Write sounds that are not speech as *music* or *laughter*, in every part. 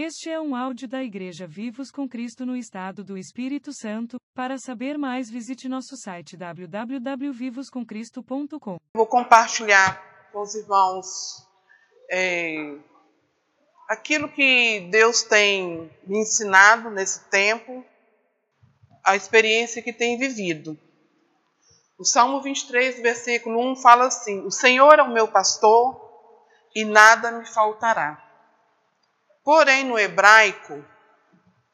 Este é um áudio da Igreja Vivos com Cristo no Estado do Espírito Santo. Para saber mais, visite nosso site www.vivoscomcristo.com. Vou compartilhar com os irmãos é, aquilo que Deus tem me ensinado nesse tempo, a experiência que tem vivido. O Salmo 23, versículo 1 fala assim: O Senhor é o meu pastor e nada me faltará. Porém, no hebraico,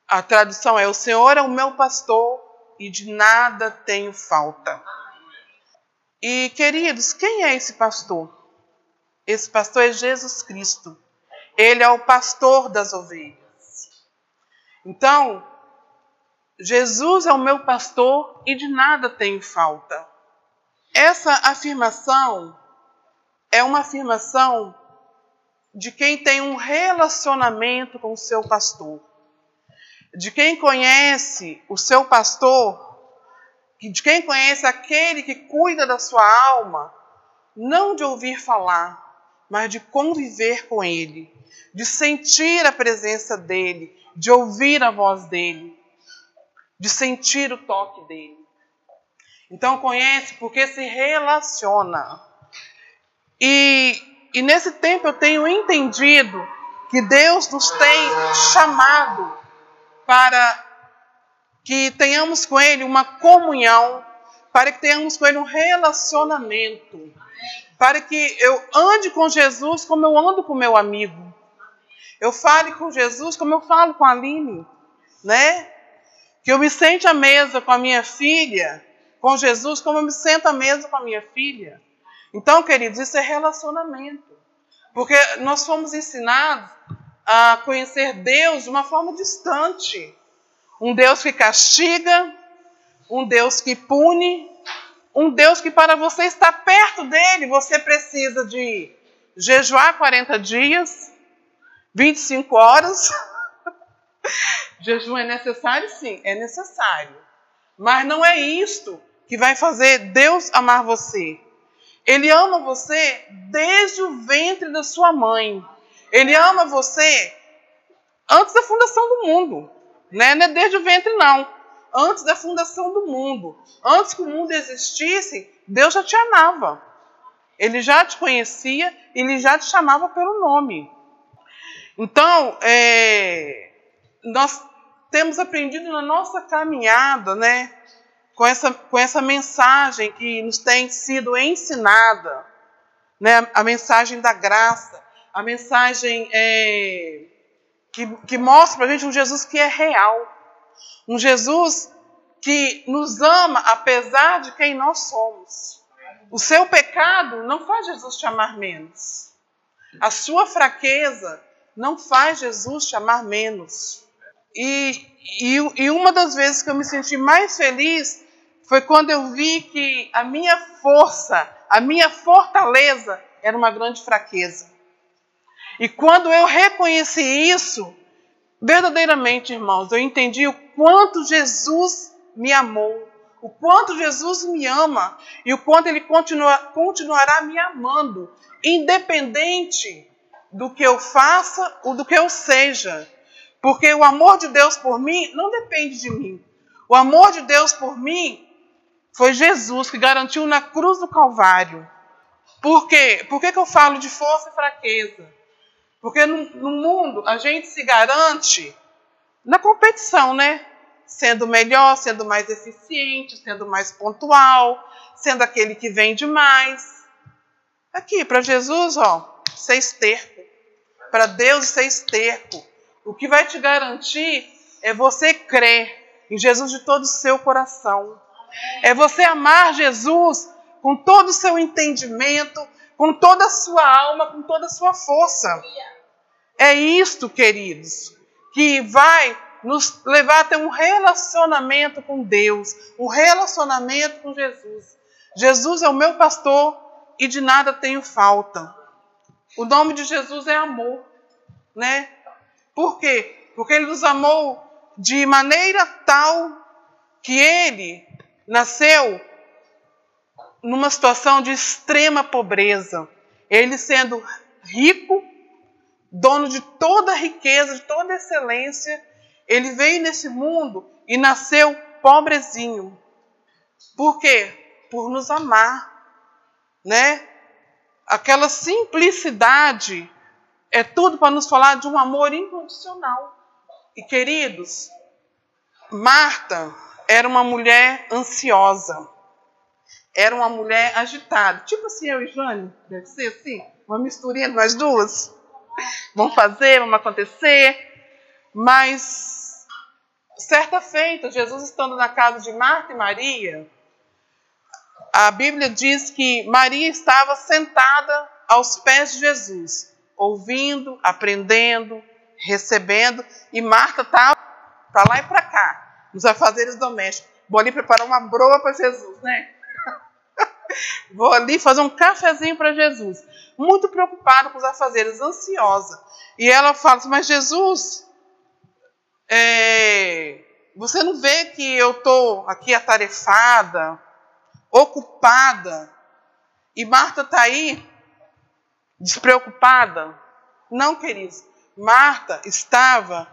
a tradução é: O Senhor é o meu pastor e de nada tenho falta. E, queridos, quem é esse pastor? Esse pastor é Jesus Cristo. Ele é o pastor das ovelhas. Então, Jesus é o meu pastor e de nada tenho falta. Essa afirmação é uma afirmação de quem tem um relacionamento com o seu pastor, de quem conhece o seu pastor, de quem conhece aquele que cuida da sua alma, não de ouvir falar, mas de conviver com ele, de sentir a presença dele, de ouvir a voz dele, de sentir o toque dele. Então conhece porque se relaciona. E e nesse tempo eu tenho entendido que Deus nos tem chamado para que tenhamos com Ele uma comunhão, para que tenhamos com Ele um relacionamento, para que eu ande com Jesus como eu ando com meu amigo, eu fale com Jesus como eu falo com a Aline, né? Que eu me sente à mesa com a minha filha, com Jesus, como eu me sento à mesa com a minha filha. Então, queridos, isso é relacionamento. Porque nós fomos ensinados a conhecer Deus de uma forma distante. Um Deus que castiga, um Deus que pune, um Deus que para você estar perto dele, você precisa de jejuar 40 dias, 25 horas. *laughs* Jejum é necessário? Sim, é necessário. Mas não é isto que vai fazer Deus amar você. Ele ama você desde o ventre da sua mãe. Ele ama você antes da fundação do mundo. Né? Não é desde o ventre, não. Antes da fundação do mundo. Antes que o mundo existisse, Deus já te amava. Ele já te conhecia, ele já te chamava pelo nome. Então, é, nós temos aprendido na nossa caminhada, né? Com essa, com essa mensagem que nos tem sido ensinada, né? a mensagem da graça, a mensagem é, que, que mostra para a gente um Jesus que é real, um Jesus que nos ama apesar de quem nós somos. O seu pecado não faz Jesus te amar menos. A sua fraqueza não faz Jesus te amar menos. E, e, e, uma das vezes que eu me senti mais feliz foi quando eu vi que a minha força, a minha fortaleza era uma grande fraqueza. E quando eu reconheci isso, verdadeiramente, irmãos, eu entendi o quanto Jesus me amou, o quanto Jesus me ama e o quanto Ele continua, continuará me amando, independente do que eu faça ou do que eu seja. Porque o amor de Deus por mim não depende de mim. O amor de Deus por mim foi Jesus que garantiu na cruz do Calvário. Por quê? Por que, que eu falo de força e fraqueza? Porque no, no mundo a gente se garante na competição, né? Sendo melhor, sendo mais eficiente, sendo mais pontual, sendo aquele que vende mais. Aqui, para Jesus, ó, ser esterco. Para Deus, ser esterco. O que vai te garantir é você crer em Jesus de todo o seu coração. É você amar Jesus com todo o seu entendimento, com toda a sua alma, com toda a sua força. É isto, queridos, que vai nos levar a ter um relacionamento com Deus, um relacionamento com Jesus. Jesus é o meu pastor e de nada tenho falta. O nome de Jesus é amor, né? Por quê? Porque ele nos amou de maneira tal que ele nasceu numa situação de extrema pobreza. Ele sendo rico, dono de toda riqueza, de toda excelência, ele veio nesse mundo e nasceu pobrezinho. Por quê? Por nos amar, né? Aquela simplicidade é tudo para nos falar de um amor incondicional. E queridos, Marta era uma mulher ansiosa. Era uma mulher agitada. Tipo assim, eu e Jane, deve ser assim, uma misturinha de nós duas. Vamos fazer, vamos acontecer. Mas, certa feita, Jesus estando na casa de Marta e Maria, a Bíblia diz que Maria estava sentada aos pés de Jesus, ouvindo, aprendendo, recebendo, e Marta estava para lá e para cá, nos afazeres domésticos. Vou ali preparar uma broa para Jesus, né? *laughs* Vou ali fazer um cafezinho para Jesus. Muito preocupada com os afazeres, ansiosa. E ela fala assim, mas Jesus, é, você não vê que eu estou aqui atarefada, ocupada, e Marta está aí despreocupada? Não, queridos. Marta estava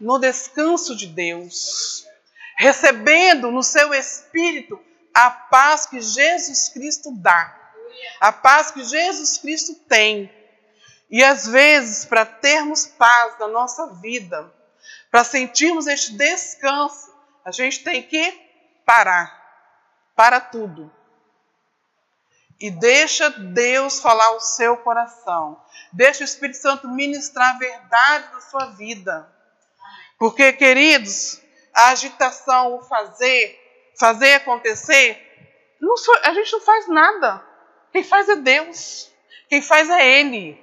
no descanso de Deus, recebendo no seu espírito a paz que Jesus Cristo dá, a paz que Jesus Cristo tem. E às vezes, para termos paz na nossa vida, para sentirmos este descanso, a gente tem que parar. Para tudo. E deixa Deus falar o seu coração. Deixa o Espírito Santo ministrar a verdade da sua vida. Porque, queridos, a agitação, o fazer, fazer acontecer, sou, a gente não faz nada. Quem faz é Deus. Quem faz é Ele.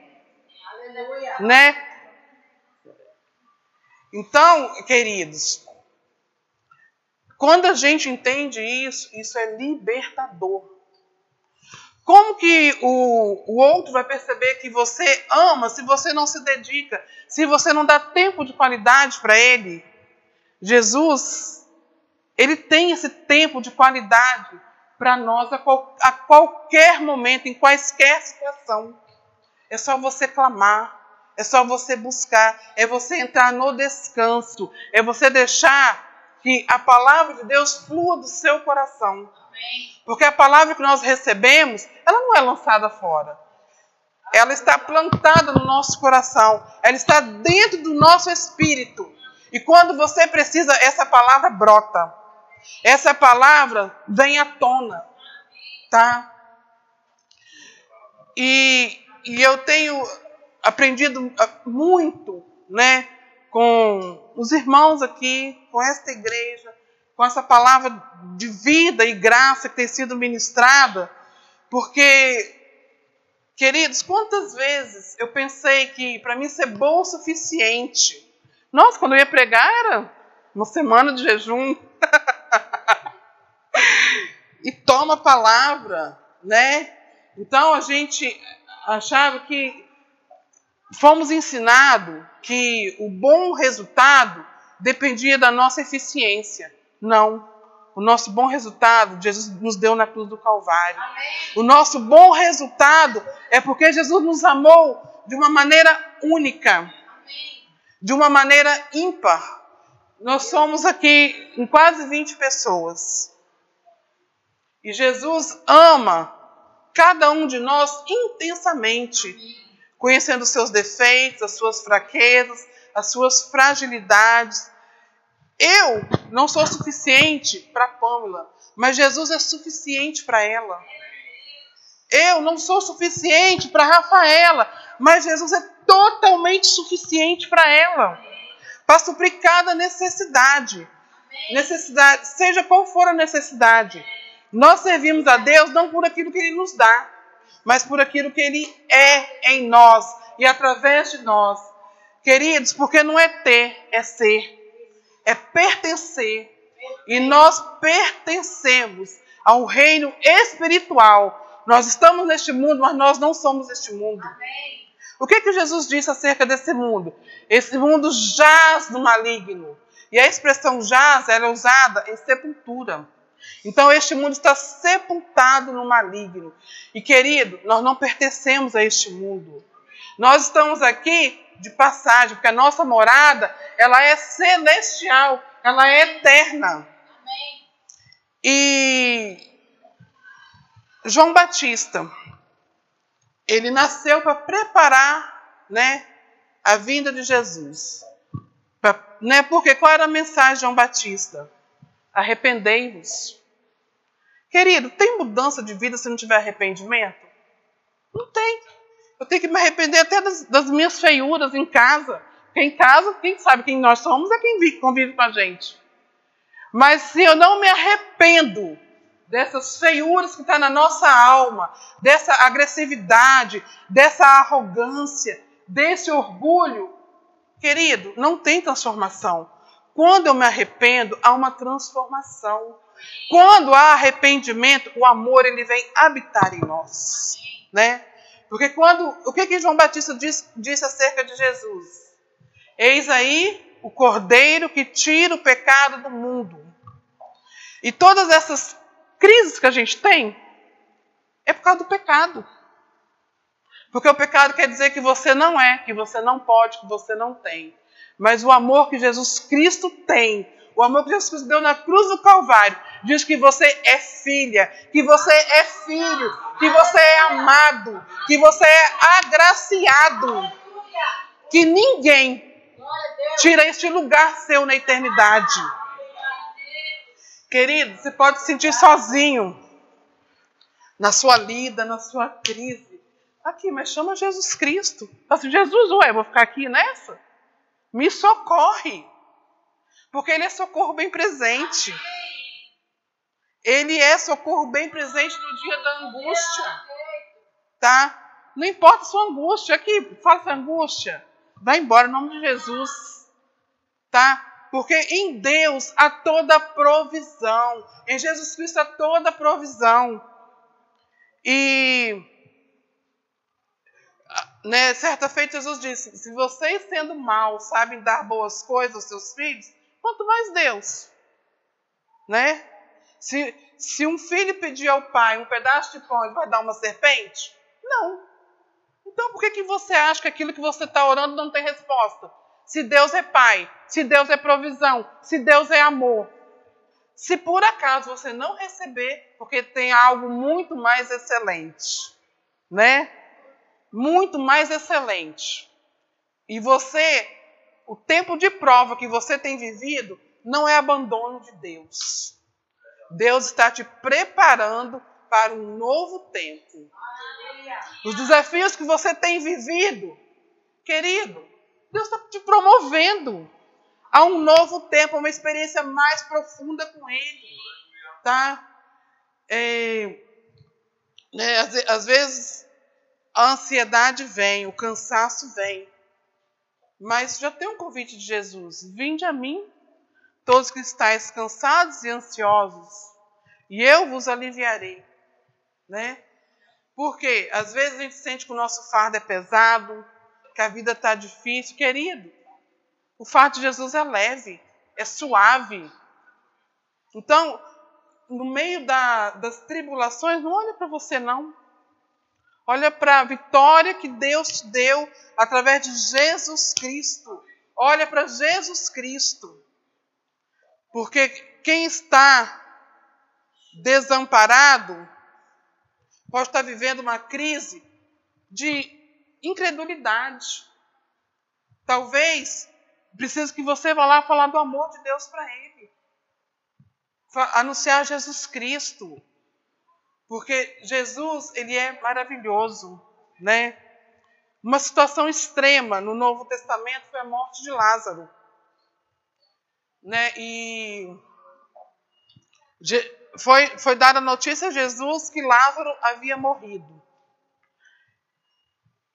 Aleluia. Né? Então, queridos, quando a gente entende isso, isso é libertador. Como que o, o outro vai perceber que você ama se você não se dedica, se você não dá tempo de qualidade para ele? Jesus, ele tem esse tempo de qualidade para nós a, qual, a qualquer momento, em quaisquer situação. É só você clamar, é só você buscar, é você entrar no descanso, é você deixar que a palavra de Deus flua do seu coração. Porque a palavra que nós recebemos, ela não é lançada fora. Ela está plantada no nosso coração, ela está dentro do nosso espírito. E quando você precisa, essa palavra brota. Essa palavra vem à tona, tá? E, e eu tenho aprendido ah, muito, né, com os irmãos aqui, com esta igreja, com essa palavra de vida e graça que tem sido ministrada, porque, queridos, quantas vezes eu pensei que para mim ser bom o suficiente, nossa, quando eu ia pregar era uma semana de jejum, *laughs* e toma a palavra, né? Então a gente achava que fomos ensinados que o bom resultado dependia da nossa eficiência. Não. O nosso bom resultado, Jesus nos deu na cruz do Calvário. Amém. O nosso bom resultado é porque Jesus nos amou de uma maneira única, Amém. De uma maneira ímpar. Nós somos aqui em quase 20 pessoas. E Jesus ama cada um de nós intensamente conhecendo os seus defeitos, as suas fraquezas, as suas fragilidades. Eu não sou suficiente para Pamela, mas Jesus é suficiente para ela. Eu não sou suficiente para Rafaela, mas Jesus é totalmente suficiente para ela. Para suprir cada necessidade. Necessidade, seja qual for a necessidade. Nós servimos a Deus não por aquilo que Ele nos dá, mas por aquilo que Ele é em nós e através de nós. Queridos, porque não é ter, é ser, é pertencer. E nós pertencemos a um reino espiritual. Nós estamos neste mundo, mas nós não somos este mundo. O que, que Jesus disse acerca desse mundo? Esse mundo jaz no maligno. E a expressão jaz era é usada em sepultura. Então este mundo está sepultado no maligno. E querido, nós não pertencemos a este mundo. Nós estamos aqui de passagem, porque a nossa morada, ela é celestial, ela é eterna. E João Batista, ele nasceu para preparar, né, a vinda de Jesus. Pra, né, porque qual era a mensagem de João Batista? Arrependei-vos. Querido, tem mudança de vida se não tiver arrependimento? Não tem. Eu tenho que me arrepender até das, das minhas feiuras em casa. Porque em casa, quem sabe quem nós somos é quem vive, convive com a gente. Mas se eu não me arrependo dessas feiuras que estão tá na nossa alma, dessa agressividade, dessa arrogância, desse orgulho, querido, não tem transformação. Quando eu me arrependo, há uma transformação. Quando há arrependimento, o amor ele vem habitar em nós, né? Porque quando o que que João Batista disse, disse acerca de Jesus? Eis aí o Cordeiro que tira o pecado do mundo. E todas essas crises que a gente tem é por causa do pecado. Porque o pecado quer dizer que você não é, que você não pode, que você não tem. Mas o amor que Jesus Cristo tem, o amor que Jesus Cristo deu na cruz do Calvário, diz que você é filha, que você é filho, que você é amado, que você é agraciado. Que ninguém tira este lugar seu na eternidade. Querido, você pode se sentir sozinho na sua lida, na sua crise. Aqui, mas chama Jesus Cristo. Assim, Jesus, ué, vou ficar aqui nessa? Me socorre. Porque Ele é socorro bem presente. Ele é socorro bem presente no dia da angústia. Tá? Não importa a sua angústia. Aqui, fala essa angústia. Vai embora em nome de Jesus. Tá? Porque em Deus há toda provisão. Em Jesus Cristo há toda provisão. E né, certa feita Jesus disse: se vocês sendo maus sabem dar boas coisas aos seus filhos, quanto mais Deus, né? Se, se um filho pedir ao pai um pedaço de pão, ele vai dar uma serpente? Não. Então por que, que você acha que aquilo que você está orando não tem resposta? Se Deus é pai, se Deus é provisão, se Deus é amor. Se por acaso você não receber, porque tem algo muito mais excelente, né? muito mais excelente. E você, o tempo de prova que você tem vivido, não é abandono de Deus. Deus está te preparando para um novo tempo. Os desafios que você tem vivido, querido, Deus está te promovendo a um novo tempo, uma experiência mais profunda com Ele. Tá? É, né, às, às vezes a ansiedade vem, o cansaço vem. Mas já tem um convite de Jesus: Vinde a mim, todos que estáis cansados e ansiosos, e eu vos aliviarei. Né? Porque às vezes a gente sente que o nosso fardo é pesado, que a vida está difícil. Querido, o fardo de Jesus é leve, é suave. Então, no meio da, das tribulações, não olha para você, não. Olha para a vitória que Deus te deu através de Jesus Cristo. Olha para Jesus Cristo. Porque quem está desamparado pode estar vivendo uma crise de incredulidade. Talvez precise que você vá lá falar do amor de Deus para ele. Anunciar Jesus Cristo. Porque Jesus, ele é maravilhoso, né? Uma situação extrema no Novo Testamento foi a morte de Lázaro. Né? E foi, foi dada a notícia a Jesus que Lázaro havia morrido.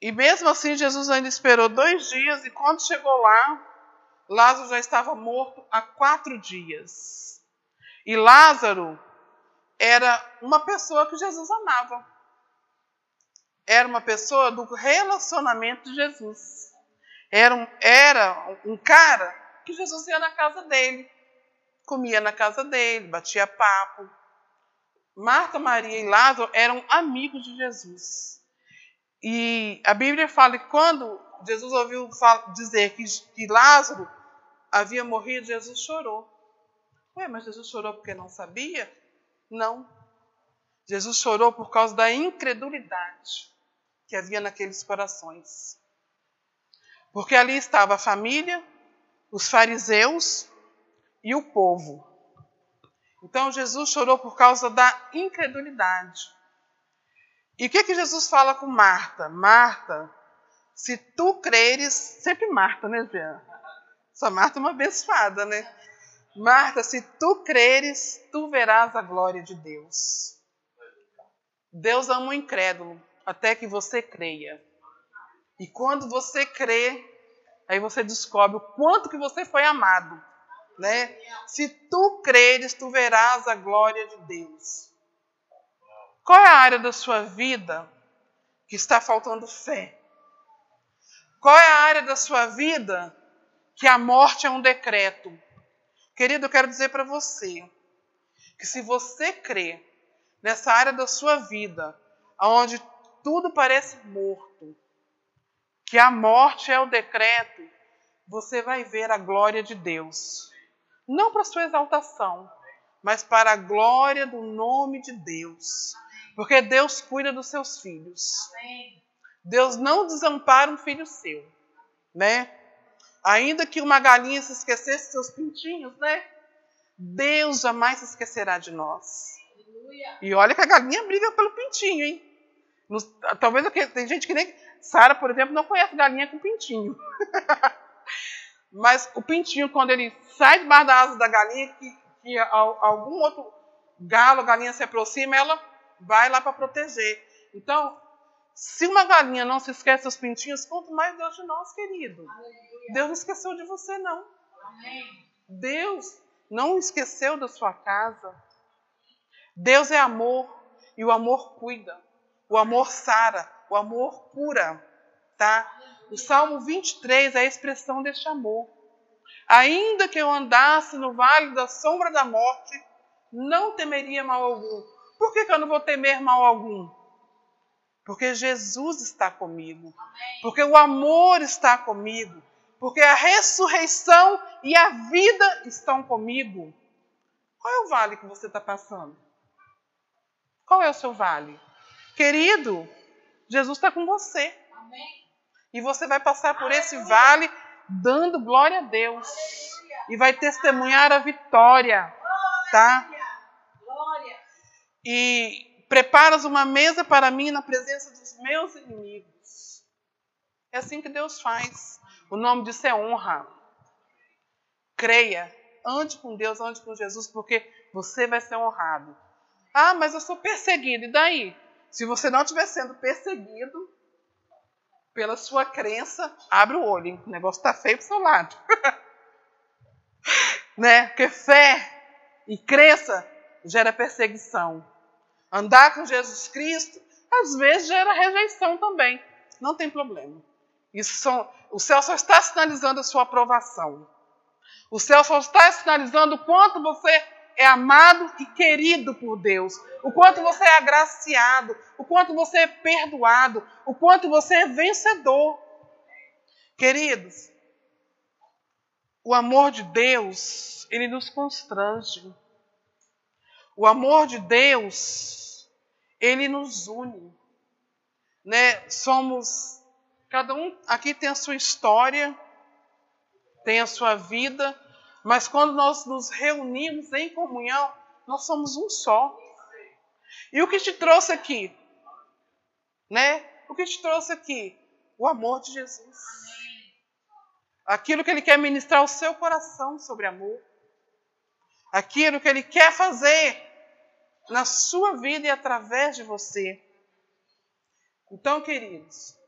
E mesmo assim, Jesus ainda esperou dois dias, e quando chegou lá, Lázaro já estava morto há quatro dias. E Lázaro era uma pessoa que Jesus amava. Era uma pessoa do relacionamento de Jesus. Era um, era um cara que Jesus ia na casa dele, comia na casa dele, batia papo. Marta, Maria e Lázaro eram amigos de Jesus. E a Bíblia fala que quando Jesus ouviu dizer que, que Lázaro havia morrido, Jesus chorou. Ué, mas Jesus chorou porque não sabia? Não. Jesus chorou por causa da incredulidade que havia naqueles corações. Porque ali estava a família, os fariseus e o povo. Então Jesus chorou por causa da incredulidade. E o que, que Jesus fala com Marta? Marta, se tu creres, sempre Marta, né, Jean? Essa Marta é uma abençoada, né? Marta, se tu creres, tu verás a glória de Deus. Deus ama o incrédulo, até que você creia. E quando você crê, aí você descobre o quanto que você foi amado, né? Se tu creres, tu verás a glória de Deus. Qual é a área da sua vida que está faltando fé? Qual é a área da sua vida que a morte é um decreto? Querido, eu quero dizer para você que se você crê nessa área da sua vida, onde tudo parece morto, que a morte é o decreto, você vai ver a glória de Deus. Não para sua exaltação, mas para a glória do nome de Deus. Porque Deus cuida dos seus filhos. Deus não desampara um filho seu, né? Ainda que uma galinha se esquecesse seus pintinhos, né? Deus jamais se esquecerá de nós. E olha que a galinha briga pelo pintinho, hein? Nos, talvez tem gente que nem. Sara, por exemplo, não conhece galinha com pintinho. *laughs* Mas o pintinho, quando ele sai debaixo da asa da galinha, que, que algum outro galo, galinha se aproxima, ela vai lá para proteger. Então, se uma galinha não se esquece dos pintinhos, quanto mais Deus de nós, querido. Aleluia. Deus não esqueceu de você, não. Amém. Deus não esqueceu da sua casa. Deus é amor e o amor cuida. O amor sara, o amor cura, tá? O Salmo 23 é a expressão deste amor. Ainda que eu andasse no vale da sombra da morte, não temeria mal algum, por que, que eu não vou temer mal algum? Porque Jesus está comigo. Porque o amor está comigo. Porque a ressurreição e a vida estão comigo. Qual é o vale que você está passando? Qual é o seu vale? Querido, Jesus está com você. E você vai passar por esse vale dando glória a Deus. E vai testemunhar a vitória. Tá? E preparas uma mesa para mim na presença dos meus inimigos. É assim que Deus faz. O nome disso é honra. Creia, ande com Deus, ande com Jesus, porque você vai ser honrado. Ah, mas eu sou perseguido. E daí? Se você não estiver sendo perseguido pela sua crença, abre o olho. Hein? O negócio está feio para o seu lado. *laughs* né? Porque fé e crença gera perseguição. Andar com Jesus Cristo, às vezes, gera rejeição também. Não tem problema. Isso são, o céu só está sinalizando a sua aprovação. O céu só está sinalizando o quanto você é amado e querido por Deus, o quanto você é agraciado, o quanto você é perdoado, o quanto você é vencedor. Queridos, o amor de Deus, ele nos constrange. O amor de Deus, ele nos une. Né? Somos cada um aqui tem a sua história, tem a sua vida, mas quando nós nos reunimos em comunhão, nós somos um só. E o que te trouxe aqui? Né? O que te trouxe aqui? O amor de Jesus. Aquilo que ele quer ministrar ao seu coração sobre amor. Aquilo que ele quer fazer na sua vida e através de você. Então, queridos,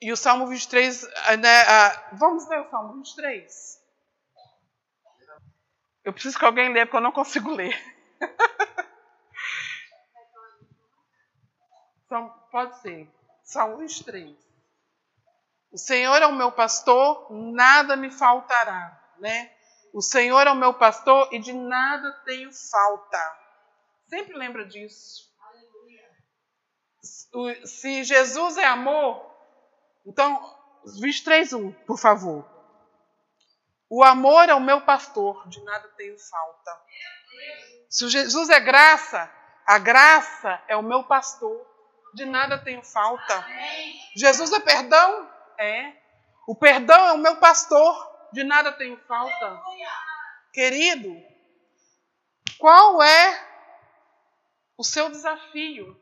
e o Salmo 23, né, vamos ler o Salmo 23? Eu preciso que alguém leia, porque eu não consigo ler. *laughs* então, pode ser. Salmo 23. O Senhor é o meu pastor, nada me faltará, né? O Senhor é o meu pastor e de nada tenho falta. Sempre lembra disso. Se Jesus é amor, Então, 23, 1, por favor. O amor é o meu pastor, de nada tenho falta. Se Jesus é graça, a graça é o meu pastor, de nada tenho falta. Jesus é perdão? É. O perdão é o meu pastor, de nada tenho falta. Querido, qual é o seu desafio?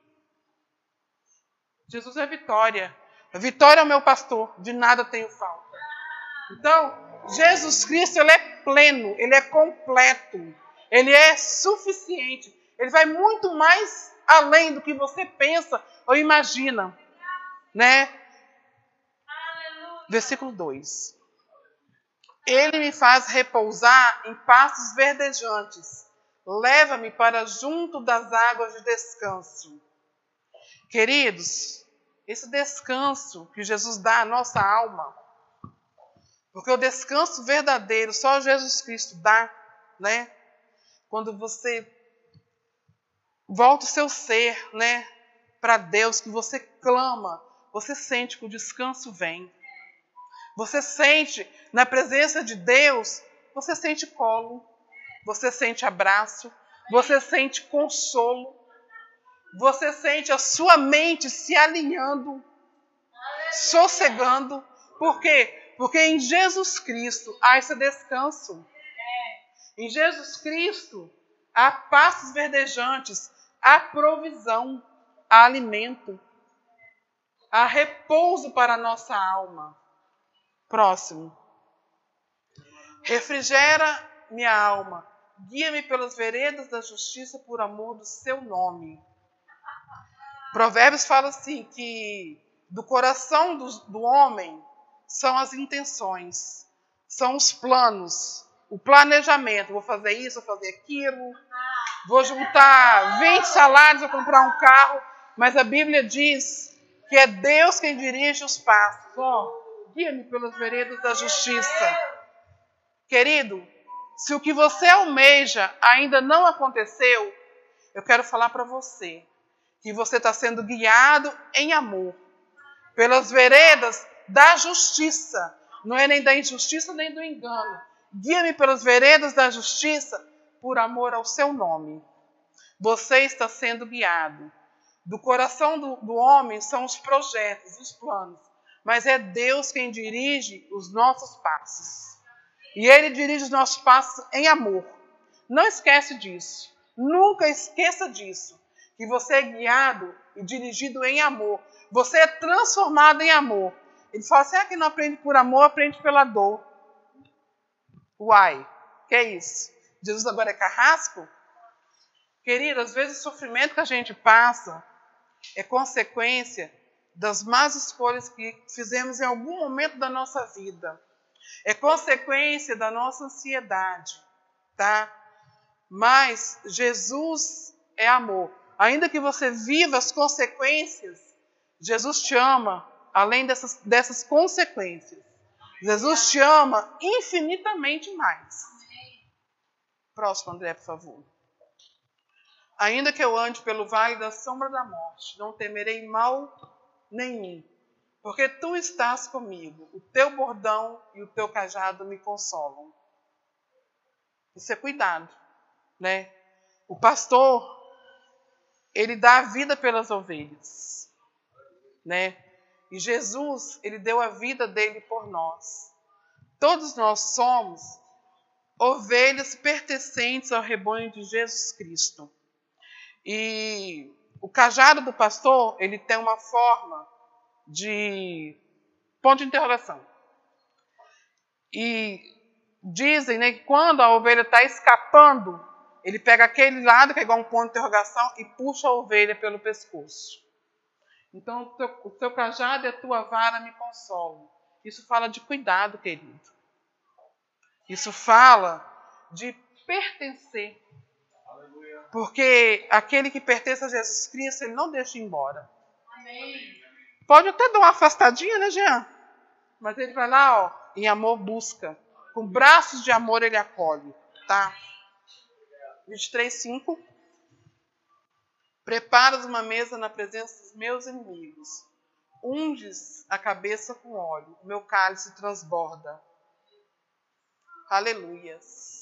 Jesus é vitória. Vitória é o meu pastor, de nada tenho falta. Então, Jesus Cristo, ele é pleno, ele é completo, ele é suficiente. Ele vai muito mais além do que você pensa ou imagina, né? Versículo 2. Ele me faz repousar em pastos verdejantes. Leva-me para junto das águas de descanso. Queridos, esse descanso que Jesus dá à nossa alma, porque o descanso verdadeiro só Jesus Cristo dá, né? Quando você volta o seu ser, né, para Deus, que você clama, você sente que o descanso vem. Você sente na presença de Deus, você sente colo, você sente abraço, você sente consolo, você sente a sua mente se alinhando, sossegando. Por quê? Porque em Jesus Cristo há esse descanso. Em Jesus Cristo há passos verdejantes, há provisão, há alimento, há repouso para a nossa alma. Próximo. Refrigera minha alma, guia-me pelas veredas da justiça por amor do seu nome. Provérbios fala assim que do coração do, do homem são as intenções, são os planos, o planejamento. Vou fazer isso, vou fazer aquilo, vou juntar 20 salários, vou comprar um carro. Mas a Bíblia diz que é Deus quem dirige os passos. Ó, guia-me pelas veredas da justiça. Querido, se o que você almeja ainda não aconteceu, eu quero falar para você que você está sendo guiado em amor pelas veredas da justiça. Não é nem da injustiça nem do engano. Guia-me pelas veredas da justiça por amor ao seu nome. Você está sendo guiado. Do coração do, do homem são os projetos, os planos, mas é Deus quem dirige os nossos passos. E Ele dirige os nossos passos em amor. Não esquece disso. Nunca esqueça disso. Que você é guiado e dirigido em amor. Você é transformado em amor. Ele fala assim: ah, que não aprende por amor, aprende pela dor. Uai, que é isso? Jesus agora é carrasco? Querido, às vezes o sofrimento que a gente passa é consequência das más escolhas que fizemos em algum momento da nossa vida. É consequência da nossa ansiedade, tá? Mas Jesus é amor. Ainda que você viva as consequências, Jesus te ama além dessas, dessas consequências. Jesus te ama infinitamente mais. Próximo, André, por favor. Ainda que eu ande pelo vale da sombra da morte, não temerei mal nenhum, porque tu estás comigo, o teu bordão e o teu cajado me consolam. Isso é cuidado, né? O pastor, ele dá a vida pelas ovelhas, né? E Jesus, ele deu a vida dele por nós. Todos nós somos ovelhas pertencentes ao rebanho de Jesus Cristo. E o cajado do pastor, ele tem uma forma de ponto de interrogação. E dizem né, que quando a ovelha está escapando, ele pega aquele lado, que é igual um ponto de interrogação, e puxa a ovelha pelo pescoço. Então, o teu, o teu cajado e a tua vara me consolam. Isso fala de cuidado, querido. Isso fala de pertencer. Porque aquele que pertence a Jesus Cristo, ele não deixa ir embora. Amém. Pode até dar uma afastadinha, né, Jean? Mas ele vai lá, ó, em amor busca. Com braços de amor ele acolhe, tá? 23, 5. Preparas uma mesa na presença dos meus inimigos. unges a cabeça com óleo, o meu cálice transborda. Aleluias.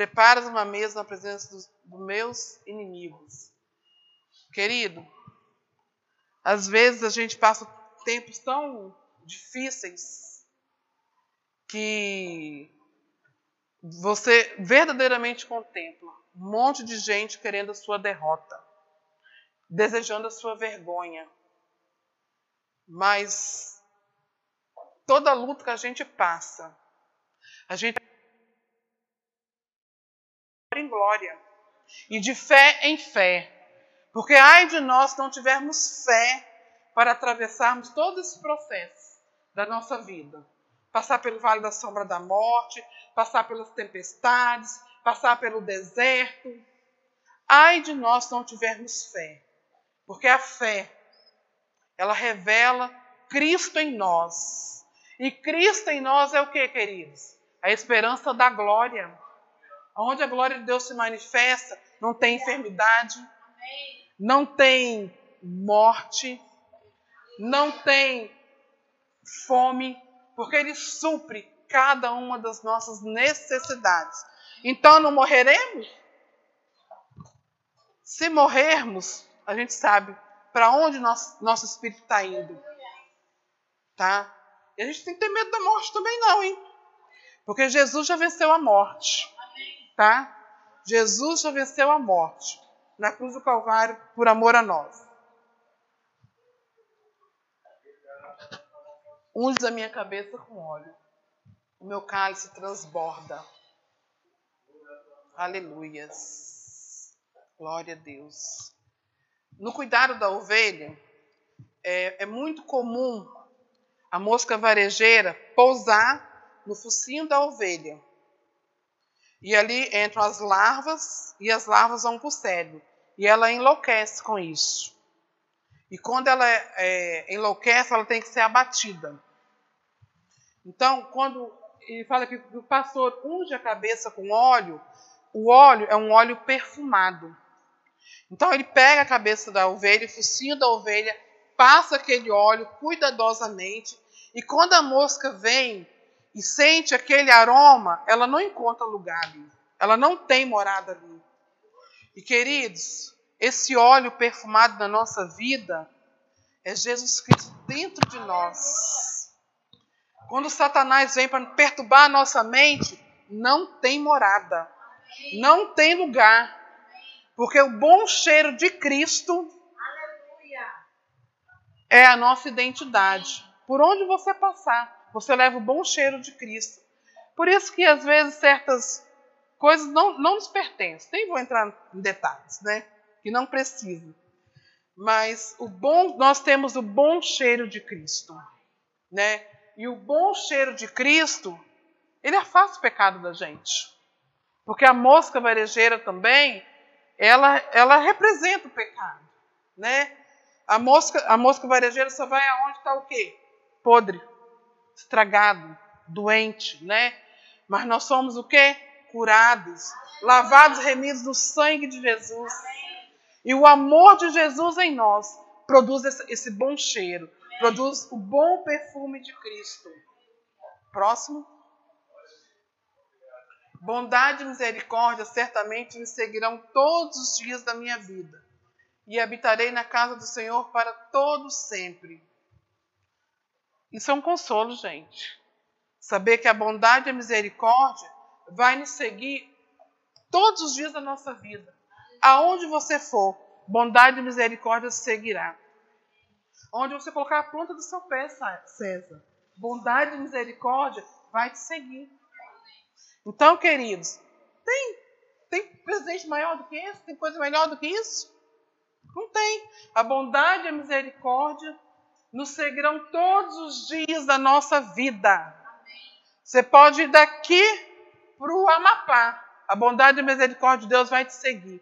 Preparas uma mesa na presença dos, dos meus inimigos. Querido, às vezes a gente passa tempos tão difíceis que você verdadeiramente contempla um monte de gente querendo a sua derrota, desejando a sua vergonha. Mas toda luta que a gente passa, a gente em glória e de fé em fé. Porque ai de nós não tivermos fé para atravessarmos todo esse processo da nossa vida. Passar pelo vale da sombra da morte, passar pelas tempestades, passar pelo deserto. Ai de nós não tivermos fé. Porque a fé, ela revela Cristo em nós. E Cristo em nós é o que, queridos? A esperança da glória. Onde a glória de Deus se manifesta, não tem enfermidade, não tem morte, não tem fome, porque Ele supre cada uma das nossas necessidades. Então não morreremos? Se morrermos, a gente sabe para onde nosso, nosso espírito está indo. Tá? E a gente tem que ter medo da morte também, não, hein? Porque Jesus já venceu a morte. Tá? Jesus já venceu a morte na cruz do Calvário por amor a nós. Unge a minha cabeça com óleo. O meu cálice transborda. Aleluias. Glória a Deus. No cuidado da ovelha, é, é muito comum a mosca varejeira pousar no focinho da ovelha. E ali entram as larvas e as larvas vão para o cérebro. E ela enlouquece com isso. E quando ela é, enlouquece, ela tem que ser abatida. Então, quando ele fala que o pastor unge a cabeça com óleo, o óleo é um óleo perfumado. Então ele pega a cabeça da ovelha, o focinho da ovelha, passa aquele óleo cuidadosamente, e quando a mosca vem e sente aquele aroma, ela não encontra lugar ali. Ela não tem morada ali. E queridos, esse óleo perfumado na nossa vida é Jesus Cristo dentro de nós. Quando Satanás vem para perturbar a nossa mente, não tem morada. Não tem lugar. Porque o bom cheiro de Cristo é a nossa identidade. Por onde você passar, você leva o bom cheiro de Cristo. Por isso que às vezes certas coisas não, não nos pertencem. Nem vou entrar em detalhes, né? Que não precisa. Mas o bom, nós temos o bom cheiro de Cristo, né? E o bom cheiro de Cristo, ele afasta o pecado da gente. Porque a mosca varejeira também, ela, ela representa o pecado, né? A mosca, a mosca varejeira só vai aonde está o quê? Podre, estragado, doente, né? Mas nós somos o quê? Curados, lavados, remidos no sangue de Jesus. E o amor de Jesus em nós produz esse, esse bom cheiro, produz o bom perfume de Cristo. Próximo. Bondade e misericórdia certamente me seguirão todos os dias da minha vida, e habitarei na casa do Senhor para todo sempre. Isso é um consolo, gente. Saber que a bondade e a misericórdia vai nos seguir todos os dias da nossa vida. Aonde você for, bondade e misericórdia seguirá. Onde você colocar a ponta do seu pé, César, bondade e misericórdia vai te seguir. Então, queridos, tem, tem presente maior do que esse? Tem coisa melhor do que isso? Não tem. A bondade e a misericórdia nos seguirão todos os dias da nossa vida. Você pode ir daqui para o Amapá. A bondade e misericórdia de Deus vai te seguir.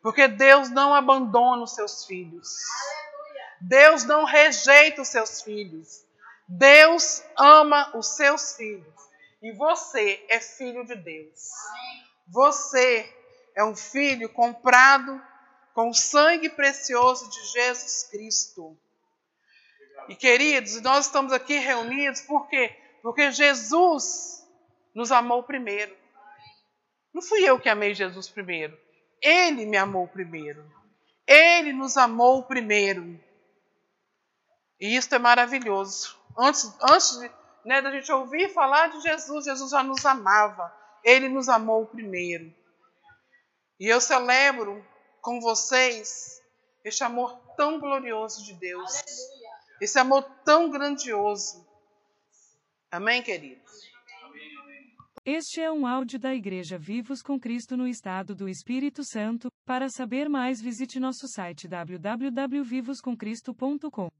Porque Deus não abandona os seus filhos. Deus não rejeita os seus filhos. Deus ama os seus filhos. E você é filho de Deus. Você é um filho comprado com o sangue precioso de Jesus Cristo. E queridos, nós estamos aqui reunidos por quê? Porque Jesus nos amou primeiro. Não fui eu que amei Jesus primeiro. Ele me amou primeiro. Ele nos amou primeiro. E isso é maravilhoso. Antes, antes né, da gente ouvir falar de Jesus, Jesus já nos amava. Ele nos amou primeiro. E eu celebro com vocês este amor tão glorioso de Deus. Aleluia. Esse amor tão grandioso. Amém, queridos? Este é um áudio da Igreja Vivos com Cristo no Estado do Espírito Santo. Para saber mais, visite nosso site www.vivoscomcristo.com.